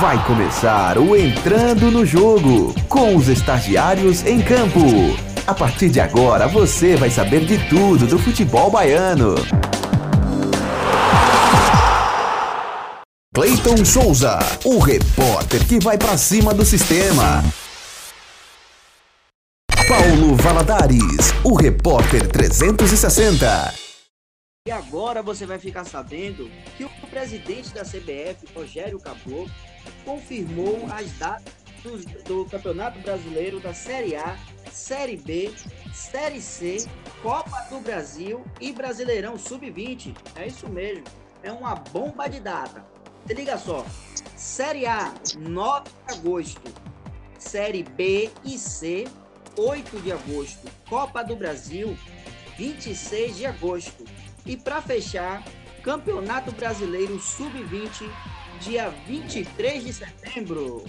Vai começar o Entrando no Jogo com os estagiários em campo. A partir de agora você vai saber de tudo do futebol baiano. Cleiton Souza, o repórter que vai para cima do sistema. Paulo Valadares, o repórter 360. E agora você vai ficar sabendo que o presidente da CBF, Rogério Caboclo, confirmou as datas do, do, Campeonato Brasileiro da Série A, Série B, Série C, Copa do Brasil e Brasileirão Sub-20. É isso mesmo, é uma bomba de data. Se liga só: Série A, 9 de agosto, Série B e C, 8 de agosto, Copa do Brasil, 26 de agosto. E para fechar, Campeonato Brasileiro Sub-20, dia 23 de setembro.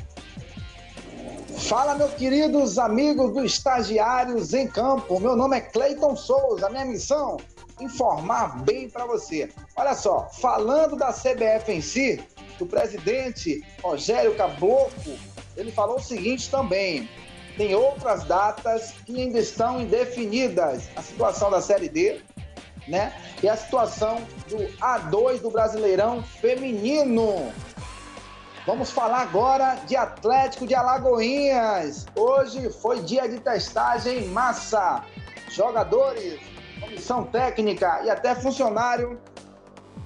Fala, meus queridos amigos do Estagiários em Campo. Meu nome é Cleiton Souza. Minha missão informar bem para você. Olha só, falando da CBF em si, o presidente Rogério Caboclo, ele falou o seguinte também: tem outras datas que ainda estão indefinidas. A situação da Série D, né? E a situação do A2 do Brasileirão Feminino. Vamos falar agora de Atlético de Alagoinhas. Hoje foi dia de testagem em massa. Jogadores, comissão técnica e até funcionário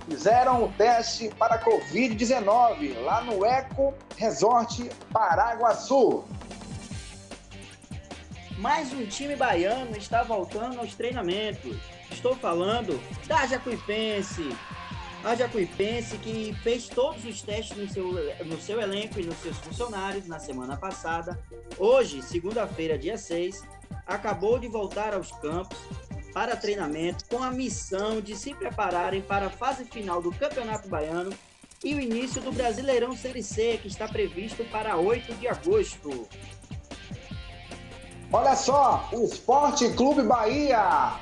fizeram o teste para Covid-19 lá no Eco Resort Paraguaçu. Mais um time baiano está voltando aos treinamentos. Estou falando da Jacuipense. A Jacuipense que fez todos os testes no seu, no seu elenco e nos seus funcionários na semana passada. Hoje, segunda-feira, dia 6, acabou de voltar aos campos para treinamento com a missão de se prepararem para a fase final do Campeonato Baiano e o início do Brasileirão Série C, que está previsto para 8 de agosto. Olha só, o Esporte Clube Bahia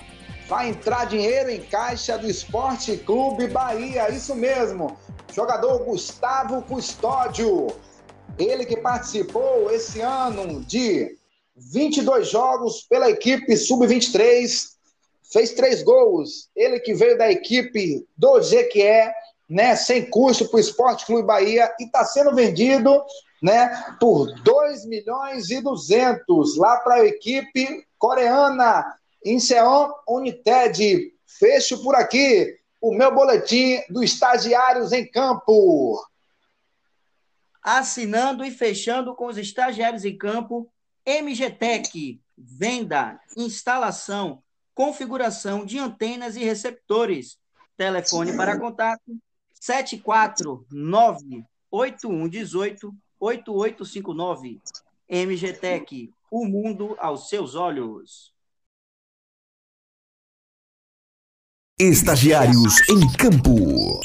vai entrar dinheiro em caixa do Esporte Clube Bahia, isso mesmo. Jogador Gustavo Custódio, ele que participou esse ano de 22 jogos pela equipe Sub-23, fez três gols. Ele que veio da equipe do Jequié, né, sem custo para o Esporte Clube Bahia. E está sendo vendido né, por 2 milhões e 200 lá para a equipe coreana Inseon United. Fecho por aqui o meu boletim do Estagiários em Campo. Assinando e fechando com os estagiários em campo, MGTEC, venda, instalação, configuração de antenas e receptores. Telefone para contato 749 8118 8859. MGTEC, o mundo aos seus olhos. Estagiários em Campo.